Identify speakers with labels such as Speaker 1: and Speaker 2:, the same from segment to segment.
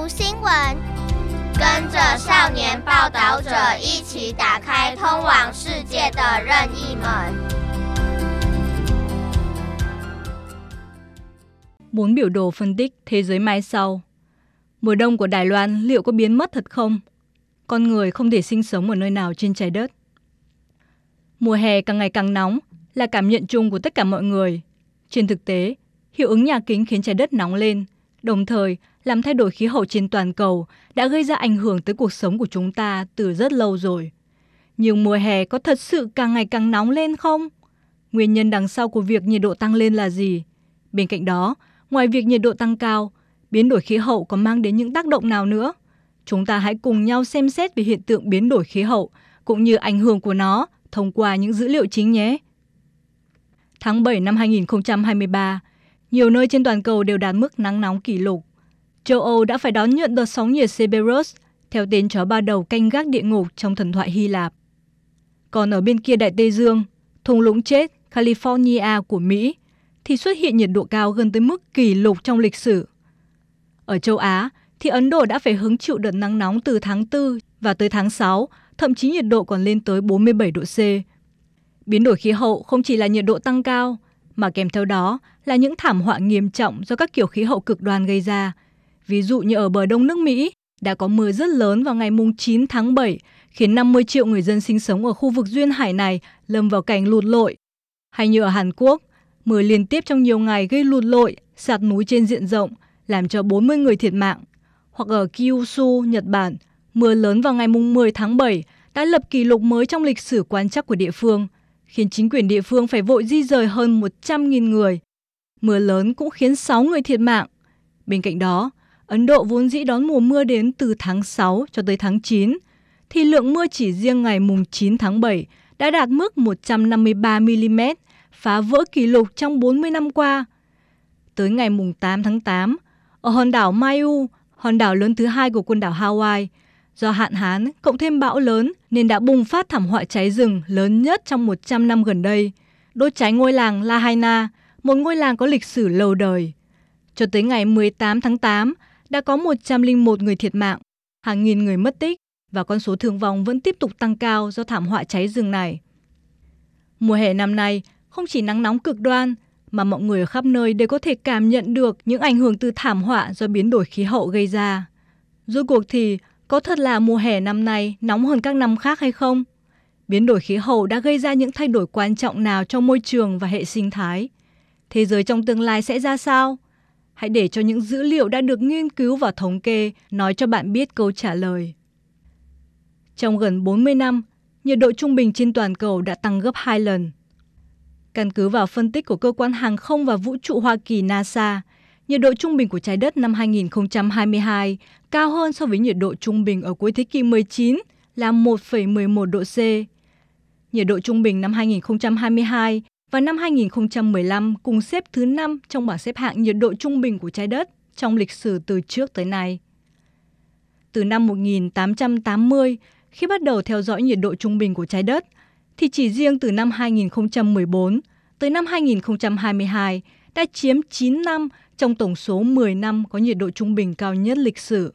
Speaker 1: 读新闻，跟着少年报道者一起打开通往世界的任意门。
Speaker 2: Bốn biểu đồ phân tích thế giới mai sau. Mùa đông của Đài Loan liệu có biến mất thật không? Con người không thể sinh sống ở nơi nào trên trái đất. Mùa hè càng ngày càng nóng là cảm nhận chung của tất cả mọi người. Trên thực tế, hiệu ứng nhà kính khiến trái đất nóng lên, đồng thời làm thay đổi khí hậu trên toàn cầu đã gây ra ảnh hưởng tới cuộc sống của chúng ta từ rất lâu rồi. Nhưng mùa hè có thật sự càng ngày càng nóng lên không? Nguyên nhân đằng sau của việc nhiệt độ tăng lên là gì? Bên cạnh đó, ngoài việc nhiệt độ tăng cao, biến đổi khí hậu có mang đến những tác động nào nữa? Chúng ta hãy cùng nhau xem xét về hiện tượng biến đổi khí hậu cũng như ảnh hưởng của nó thông qua những dữ liệu chính nhé. Tháng 7 năm 2023, nhiều nơi trên toàn cầu đều đạt mức nắng nóng kỷ lục. Châu Âu đã phải đón nhận đợt sóng nhiệt Cerberus, theo tên chó ba đầu canh gác địa ngục trong thần thoại Hy Lạp. Còn ở bên kia Đại Tây Dương, thung lũng chết California của Mỹ thì xuất hiện nhiệt độ cao gần tới mức kỷ lục trong lịch sử. Ở châu Á thì Ấn Độ đã phải hứng chịu đợt nắng nóng từ tháng 4 và tới tháng 6, thậm chí nhiệt độ còn lên tới 47 độ C. Biến đổi khí hậu không chỉ là nhiệt độ tăng cao, mà kèm theo đó là những thảm họa nghiêm trọng do các kiểu khí hậu cực đoan gây ra. Ví dụ như ở bờ đông nước Mỹ, đã có mưa rất lớn vào ngày 9 tháng 7, khiến 50 triệu người dân sinh sống ở khu vực duyên hải này lâm vào cảnh lụt lội. Hay như ở Hàn Quốc, mưa liên tiếp trong nhiều ngày gây lụt lội, sạt núi trên diện rộng, làm cho 40 người thiệt mạng. Hoặc ở Kyushu, Nhật Bản, mưa lớn vào ngày 10 tháng 7 đã lập kỷ lục mới trong lịch sử quan trắc của địa phương, khiến chính quyền địa phương phải vội di rời hơn 100.000 người. Mưa lớn cũng khiến 6 người thiệt mạng. Bên cạnh đó, Ấn Độ vốn dĩ đón mùa mưa đến từ tháng 6 cho tới tháng 9, thì lượng mưa chỉ riêng ngày mùng 9 tháng 7 đã đạt mức 153 mm, phá vỡ kỷ lục trong 40 năm qua. Tới ngày mùng 8 tháng 8, ở hòn đảo Mayu, hòn đảo lớn thứ hai của quần đảo Hawaii, do hạn hán cộng thêm bão lớn nên đã bùng phát thảm họa cháy rừng lớn nhất trong 100 năm gần đây, đốt cháy ngôi làng Lahaina, một ngôi làng có lịch sử lâu đời. Cho tới ngày 18 tháng 8, đã có 101 người thiệt mạng, hàng nghìn người mất tích và con số thương vong vẫn tiếp tục tăng cao do thảm họa cháy rừng này. Mùa hè năm nay không chỉ nắng nóng cực đoan mà mọi người ở khắp nơi đều có thể cảm nhận được những ảnh hưởng từ thảm họa do biến đổi khí hậu gây ra. Rốt cuộc thì có thật là mùa hè năm nay nóng hơn các năm khác hay không? Biến đổi khí hậu đã gây ra những thay đổi quan trọng nào trong môi trường và hệ sinh thái? Thế giới trong tương lai sẽ ra sao? Hãy để cho những dữ liệu đã được nghiên cứu và thống kê nói cho bạn biết câu trả lời. Trong gần 40 năm, nhiệt độ trung bình trên toàn cầu đã tăng gấp 2 lần. Căn cứ vào phân tích của cơ quan hàng không và vũ trụ Hoa Kỳ NASA, nhiệt độ trung bình của trái đất năm 2022 cao hơn so với nhiệt độ trung bình ở cuối thế kỷ 19 là 1,11 độ C. Nhiệt độ trung bình năm 2022 và năm 2015 cùng xếp thứ 5 trong bảng xếp hạng nhiệt độ trung bình của trái đất trong lịch sử từ trước tới nay. Từ năm 1880, khi bắt đầu theo dõi nhiệt độ trung bình của trái đất, thì chỉ riêng từ năm 2014 tới năm 2022 đã chiếm 9 năm trong tổng số 10 năm có nhiệt độ trung bình cao nhất lịch sử.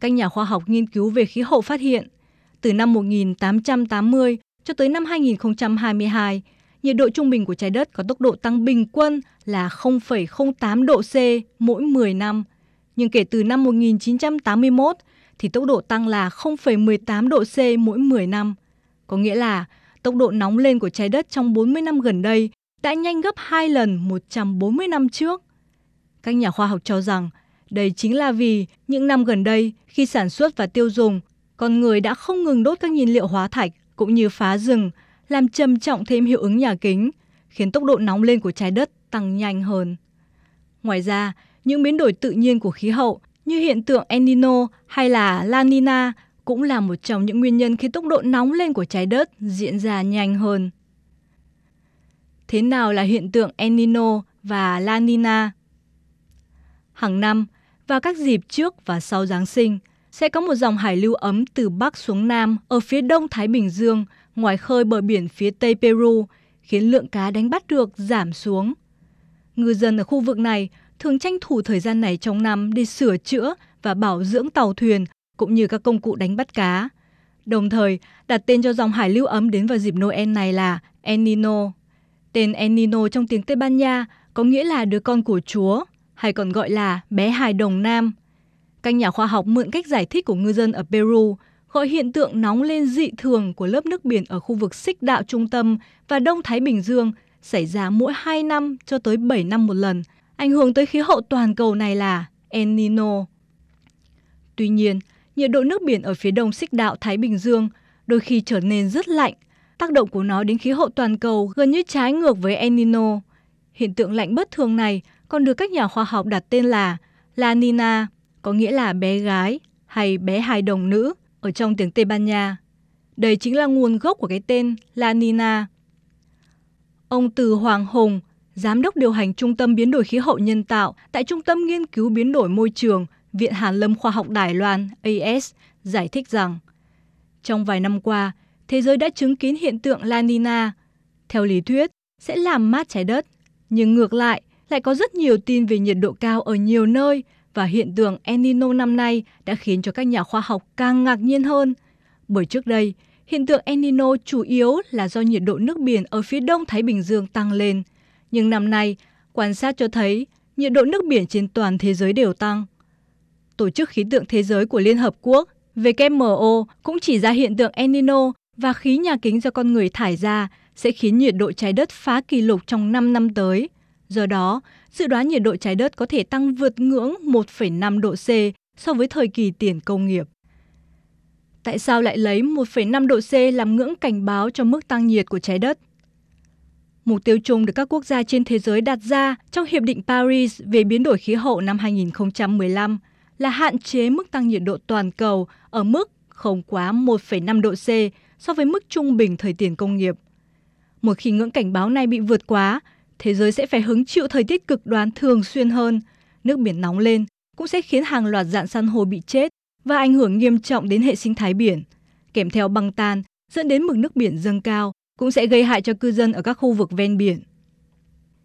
Speaker 2: Các nhà khoa học nghiên cứu về khí hậu phát hiện, từ năm 1880 cho tới năm 2022, nhiệt độ trung bình của trái đất có tốc độ tăng bình quân là 0,08 độ C mỗi 10 năm. Nhưng kể từ năm 1981 thì tốc độ tăng là 0,18 độ C mỗi 10 năm. Có nghĩa là tốc độ nóng lên của trái đất trong 40 năm gần đây đã nhanh gấp 2 lần 140 năm trước. Các nhà khoa học cho rằng đây chính là vì những năm gần đây khi sản xuất và tiêu dùng, con người đã không ngừng đốt các nhiên liệu hóa thạch cũng như phá rừng, làm trầm trọng thêm hiệu ứng nhà kính, khiến tốc độ nóng lên của trái đất tăng nhanh hơn. Ngoài ra, những biến đổi tự nhiên của khí hậu như hiện tượng El Nino hay là La Nina cũng là một trong những nguyên nhân khiến tốc độ nóng lên của trái đất diễn ra nhanh hơn. Thế nào là hiện tượng El Nino và La Nina? Hàng năm, vào các dịp trước và sau Giáng sinh, sẽ có một dòng hải lưu ấm từ Bắc xuống Nam ở phía đông Thái Bình Dương, ngoài khơi bờ biển phía Tây Peru, khiến lượng cá đánh bắt được giảm xuống. Ngư dân ở khu vực này thường tranh thủ thời gian này trong năm để sửa chữa và bảo dưỡng tàu thuyền cũng như các công cụ đánh bắt cá. Đồng thời, đặt tên cho dòng hải lưu ấm đến vào dịp Noel này là El Nino. Tên El Nino trong tiếng Tây Ban Nha có nghĩa là đứa con của Chúa, hay còn gọi là bé hài đồng nam. Các nhà khoa học mượn cách giải thích của ngư dân ở Peru gọi hiện tượng nóng lên dị thường của lớp nước biển ở khu vực xích đạo trung tâm và Đông Thái Bình Dương xảy ra mỗi 2 năm cho tới 7 năm một lần. Ảnh hưởng tới khí hậu toàn cầu này là El Nino. Tuy nhiên, nhiệt độ nước biển ở phía đông xích đạo Thái Bình Dương đôi khi trở nên rất lạnh. Tác động của nó đến khí hậu toàn cầu gần như trái ngược với El Nino. Hiện tượng lạnh bất thường này còn được các nhà khoa học đặt tên là La Nina, có nghĩa là bé gái hay bé hài đồng nữ ở trong tiếng Tây Ban Nha. Đây chính là nguồn gốc của cái tên La Nina. Ông Từ Hoàng Hùng, Giám đốc điều hành Trung tâm Biến đổi Khí hậu Nhân tạo tại Trung tâm Nghiên cứu Biến đổi Môi trường, Viện Hàn lâm Khoa học Đài Loan AS, giải thích rằng trong vài năm qua, thế giới đã chứng kiến hiện tượng La Nina. Theo lý thuyết, sẽ làm mát trái đất. Nhưng ngược lại, lại có rất nhiều tin về nhiệt độ cao ở nhiều nơi và hiện tượng El Nino năm nay đã khiến cho các nhà khoa học càng ngạc nhiên hơn. Bởi trước đây, hiện tượng El Nino chủ yếu là do nhiệt độ nước biển ở phía đông Thái Bình Dương tăng lên. Nhưng năm nay, quan sát cho thấy nhiệt độ nước biển trên toàn thế giới đều tăng. Tổ chức Khí tượng Thế giới của Liên Hợp Quốc WMO cũng chỉ ra hiện tượng El Nino và khí nhà kính do con người thải ra sẽ khiến nhiệt độ trái đất phá kỷ lục trong 5 năm tới. Do đó, dự đoán nhiệt độ trái đất có thể tăng vượt ngưỡng 1,5 độ C so với thời kỳ tiền công nghiệp. Tại sao lại lấy 1,5 độ C làm ngưỡng cảnh báo cho mức tăng nhiệt của trái đất? Mục tiêu chung được các quốc gia trên thế giới đặt ra trong Hiệp định Paris về biến đổi khí hậu năm 2015 là hạn chế mức tăng nhiệt độ toàn cầu ở mức không quá 1,5 độ C so với mức trung bình thời tiền công nghiệp. Một khi ngưỡng cảnh báo này bị vượt quá, thế giới sẽ phải hứng chịu thời tiết cực đoan thường xuyên hơn. Nước biển nóng lên cũng sẽ khiến hàng loạt dạng san hô bị chết và ảnh hưởng nghiêm trọng đến hệ sinh thái biển. Kèm theo băng tan dẫn đến mực nước biển dâng cao cũng sẽ gây hại cho cư dân ở các khu vực ven biển.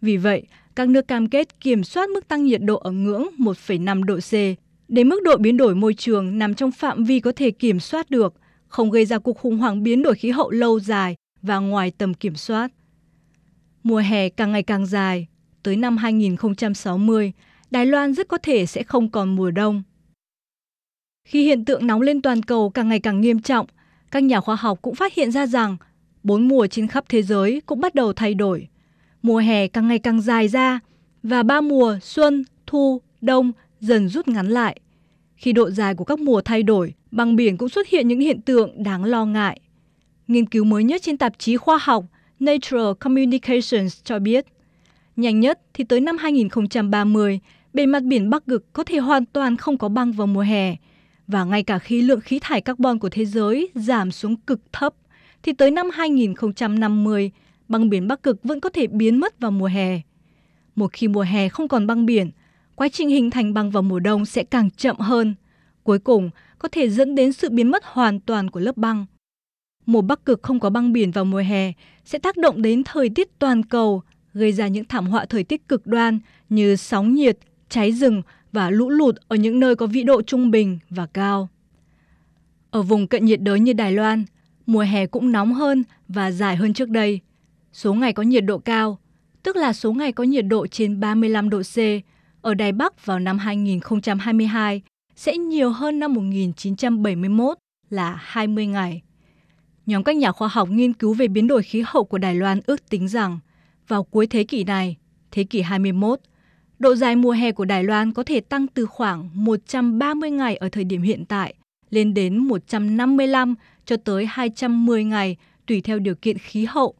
Speaker 2: Vì vậy, các nước cam kết kiểm soát mức tăng nhiệt độ ở ngưỡng 1,5 độ C để mức độ biến đổi môi trường nằm trong phạm vi có thể kiểm soát được, không gây ra cuộc khủng hoảng biến đổi khí hậu lâu dài và ngoài tầm kiểm soát. Mùa hè càng ngày càng dài, tới năm 2060, Đài Loan rất có thể sẽ không còn mùa đông. Khi hiện tượng nóng lên toàn cầu càng ngày càng nghiêm trọng, các nhà khoa học cũng phát hiện ra rằng bốn mùa trên khắp thế giới cũng bắt đầu thay đổi. Mùa hè càng ngày càng dài ra và ba mùa xuân, thu, đông dần rút ngắn lại. Khi độ dài của các mùa thay đổi, băng biển cũng xuất hiện những hiện tượng đáng lo ngại. Nghiên cứu mới nhất trên tạp chí khoa học Nature Communications cho biết, nhanh nhất thì tới năm 2030, bề mặt biển Bắc Cực có thể hoàn toàn không có băng vào mùa hè. Và ngay cả khi lượng khí thải carbon của thế giới giảm xuống cực thấp, thì tới năm 2050, băng biển Bắc Cực vẫn có thể biến mất vào mùa hè. Một khi mùa hè không còn băng biển, quá trình hình thành băng vào mùa đông sẽ càng chậm hơn. Cuối cùng, có thể dẫn đến sự biến mất hoàn toàn của lớp băng. Mùa Bắc Cực không có băng biển vào mùa hè sẽ tác động đến thời tiết toàn cầu, gây ra những thảm họa thời tiết cực đoan như sóng nhiệt, cháy rừng và lũ lụt ở những nơi có vĩ độ trung bình và cao. Ở vùng cận nhiệt đới như Đài Loan, mùa hè cũng nóng hơn và dài hơn trước đây. Số ngày có nhiệt độ cao, tức là số ngày có nhiệt độ trên 35 độ C, ở Đài Bắc vào năm 2022 sẽ nhiều hơn năm 1971 là 20 ngày. Nhóm các nhà khoa học nghiên cứu về biến đổi khí hậu của Đài Loan ước tính rằng vào cuối thế kỷ này, thế kỷ 21, độ dài mùa hè của Đài Loan có thể tăng từ khoảng 130 ngày ở thời điểm hiện tại lên đến 155 cho tới 210 ngày tùy theo điều kiện khí hậu.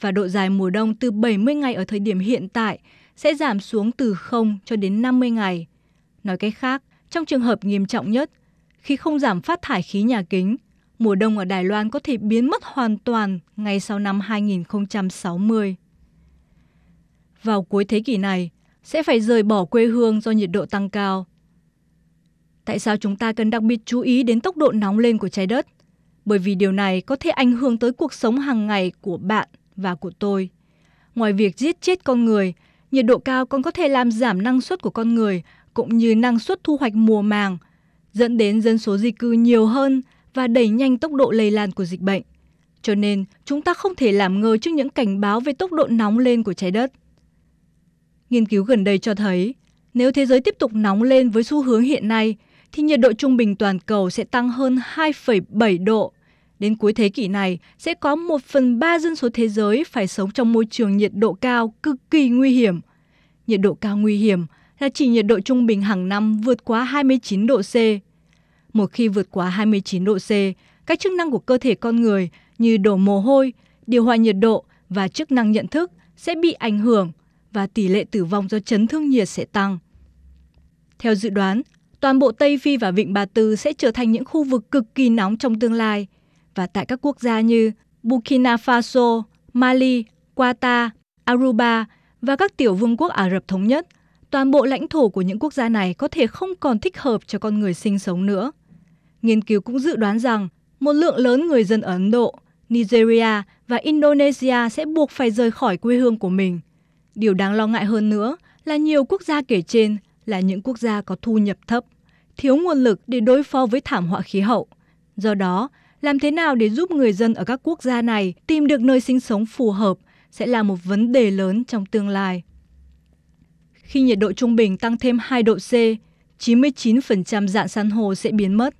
Speaker 2: Và độ dài mùa đông từ 70 ngày ở thời điểm hiện tại sẽ giảm xuống từ 0 cho đến 50 ngày. Nói cách khác, trong trường hợp nghiêm trọng nhất, khi không giảm phát thải khí nhà kính, mùa đông ở Đài Loan có thể biến mất hoàn toàn ngay sau năm 2060. Vào cuối thế kỷ này, sẽ phải rời bỏ quê hương do nhiệt độ tăng cao. Tại sao chúng ta cần đặc biệt chú ý đến tốc độ nóng lên của trái đất? Bởi vì điều này có thể ảnh hưởng tới cuộc sống hàng ngày của bạn và của tôi. Ngoài việc giết chết con người, nhiệt độ cao còn có thể làm giảm năng suất của con người cũng như năng suất thu hoạch mùa màng, dẫn đến dân số di cư nhiều hơn và đẩy nhanh tốc độ lây lan của dịch bệnh. Cho nên, chúng ta không thể làm ngơ trước những cảnh báo về tốc độ nóng lên của trái đất. Nghiên cứu gần đây cho thấy, nếu thế giới tiếp tục nóng lên với xu hướng hiện nay, thì nhiệt độ trung bình toàn cầu sẽ tăng hơn 2,7 độ. Đến cuối thế kỷ này, sẽ có 1 phần 3 dân số thế giới phải sống trong môi trường nhiệt độ cao cực kỳ nguy hiểm. Nhiệt độ cao nguy hiểm là chỉ nhiệt độ trung bình hàng năm vượt quá 29 độ C. Một khi vượt quá 29 độ C, các chức năng của cơ thể con người như đổ mồ hôi, điều hòa nhiệt độ và chức năng nhận thức sẽ bị ảnh hưởng và tỷ lệ tử vong do chấn thương nhiệt sẽ tăng. Theo dự đoán, toàn bộ Tây Phi và Vịnh Ba Tư sẽ trở thành những khu vực cực kỳ nóng trong tương lai. Và tại các quốc gia như Burkina Faso, Mali, Qatar, Aruba và các tiểu vương quốc Ả Rập Thống Nhất, toàn bộ lãnh thổ của những quốc gia này có thể không còn thích hợp cho con người sinh sống nữa. Nghiên cứu cũng dự đoán rằng một lượng lớn người dân Ấn Độ, Nigeria và Indonesia sẽ buộc phải rời khỏi quê hương của mình. Điều đáng lo ngại hơn nữa là nhiều quốc gia kể trên là những quốc gia có thu nhập thấp, thiếu nguồn lực để đối phó với thảm họa khí hậu. Do đó, làm thế nào để giúp người dân ở các quốc gia này tìm được nơi sinh sống phù hợp sẽ là một vấn đề lớn trong tương lai. Khi nhiệt độ trung bình tăng thêm 2 độ C, 99% dạng san hô sẽ biến mất.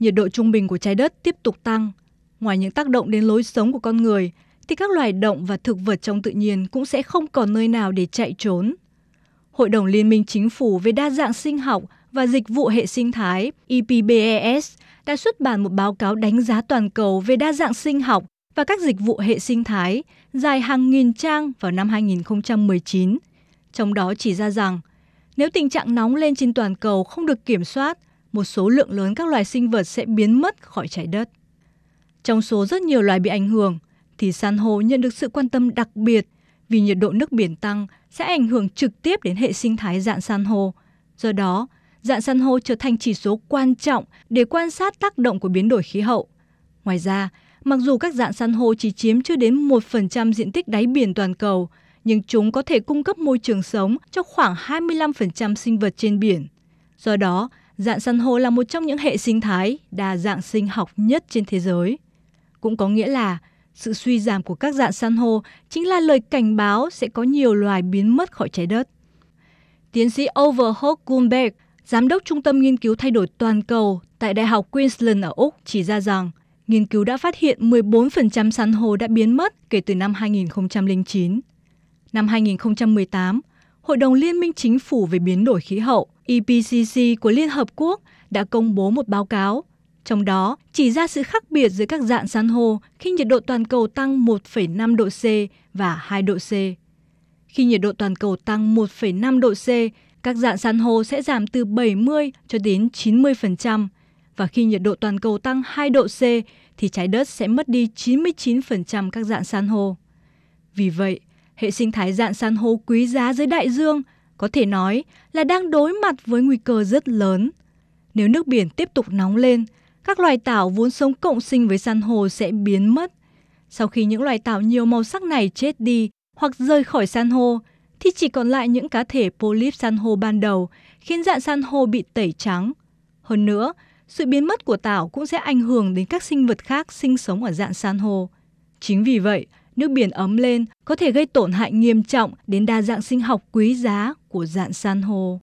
Speaker 2: Nhiệt độ trung bình của trái đất tiếp tục tăng. Ngoài những tác động đến lối sống của con người, thì các loài động và thực vật trong tự nhiên cũng sẽ không còn nơi nào để chạy trốn. Hội đồng Liên minh Chính phủ về đa dạng sinh học và dịch vụ hệ sinh thái EPBES đã xuất bản một báo cáo đánh giá toàn cầu về đa dạng sinh học và các dịch vụ hệ sinh thái dài hàng nghìn trang vào năm 2019. Trong đó chỉ ra rằng, nếu tình trạng nóng lên trên toàn cầu không được kiểm soát, một số lượng lớn các loài sinh vật sẽ biến mất khỏi trái đất. Trong số rất nhiều loài bị ảnh hưởng, thì san hô nhận được sự quan tâm đặc biệt vì nhiệt độ nước biển tăng sẽ ảnh hưởng trực tiếp đến hệ sinh thái dạng san hô. Do đó, dạng san hô trở thành chỉ số quan trọng để quan sát tác động của biến đổi khí hậu. Ngoài ra, mặc dù các dạng san hô chỉ chiếm chưa đến 1% diện tích đáy biển toàn cầu, nhưng chúng có thể cung cấp môi trường sống cho khoảng 25% sinh vật trên biển. Do đó, dạng san hô là một trong những hệ sinh thái đa dạng sinh học nhất trên thế giới. Cũng có nghĩa là sự suy giảm của các dạng san hô chính là lời cảnh báo sẽ có nhiều loài biến mất khỏi trái đất. Tiến sĩ Overholt Gumbert, giám đốc Trung tâm Nghiên cứu Thay đổi Toàn cầu tại Đại học Queensland ở Úc chỉ ra rằng nghiên cứu đã phát hiện 14% san hô đã biến mất kể từ năm 2009. Năm 2018, Hội đồng Liên minh Chính phủ về biến đổi khí hậu IPCC của Liên Hợp Quốc đã công bố một báo cáo trong đó, chỉ ra sự khác biệt giữa các dạng san hô khi nhiệt độ toàn cầu tăng 1,5 độ C và 2 độ C. Khi nhiệt độ toàn cầu tăng 1,5 độ C, các dạng san hô sẽ giảm từ 70 cho đến 90%, và khi nhiệt độ toàn cầu tăng 2 độ C thì trái đất sẽ mất đi 99% các dạng san hô. Vì vậy, hệ sinh thái dạng san hô quý giá dưới đại dương có thể nói là đang đối mặt với nguy cơ rất lớn. Nếu nước biển tiếp tục nóng lên, các loài tảo vốn sống cộng sinh với san hô sẽ biến mất. Sau khi những loài tảo nhiều màu sắc này chết đi hoặc rời khỏi san hô, thì chỉ còn lại những cá thể polyp san hô ban đầu, khiến dạng san hô bị tẩy trắng. Hơn nữa, sự biến mất của tảo cũng sẽ ảnh hưởng đến các sinh vật khác sinh sống ở dạng san hô. Chính vì vậy, nước biển ấm lên, có thể gây tổn hại nghiêm trọng đến đa dạng sinh học quý giá của dạng san hô.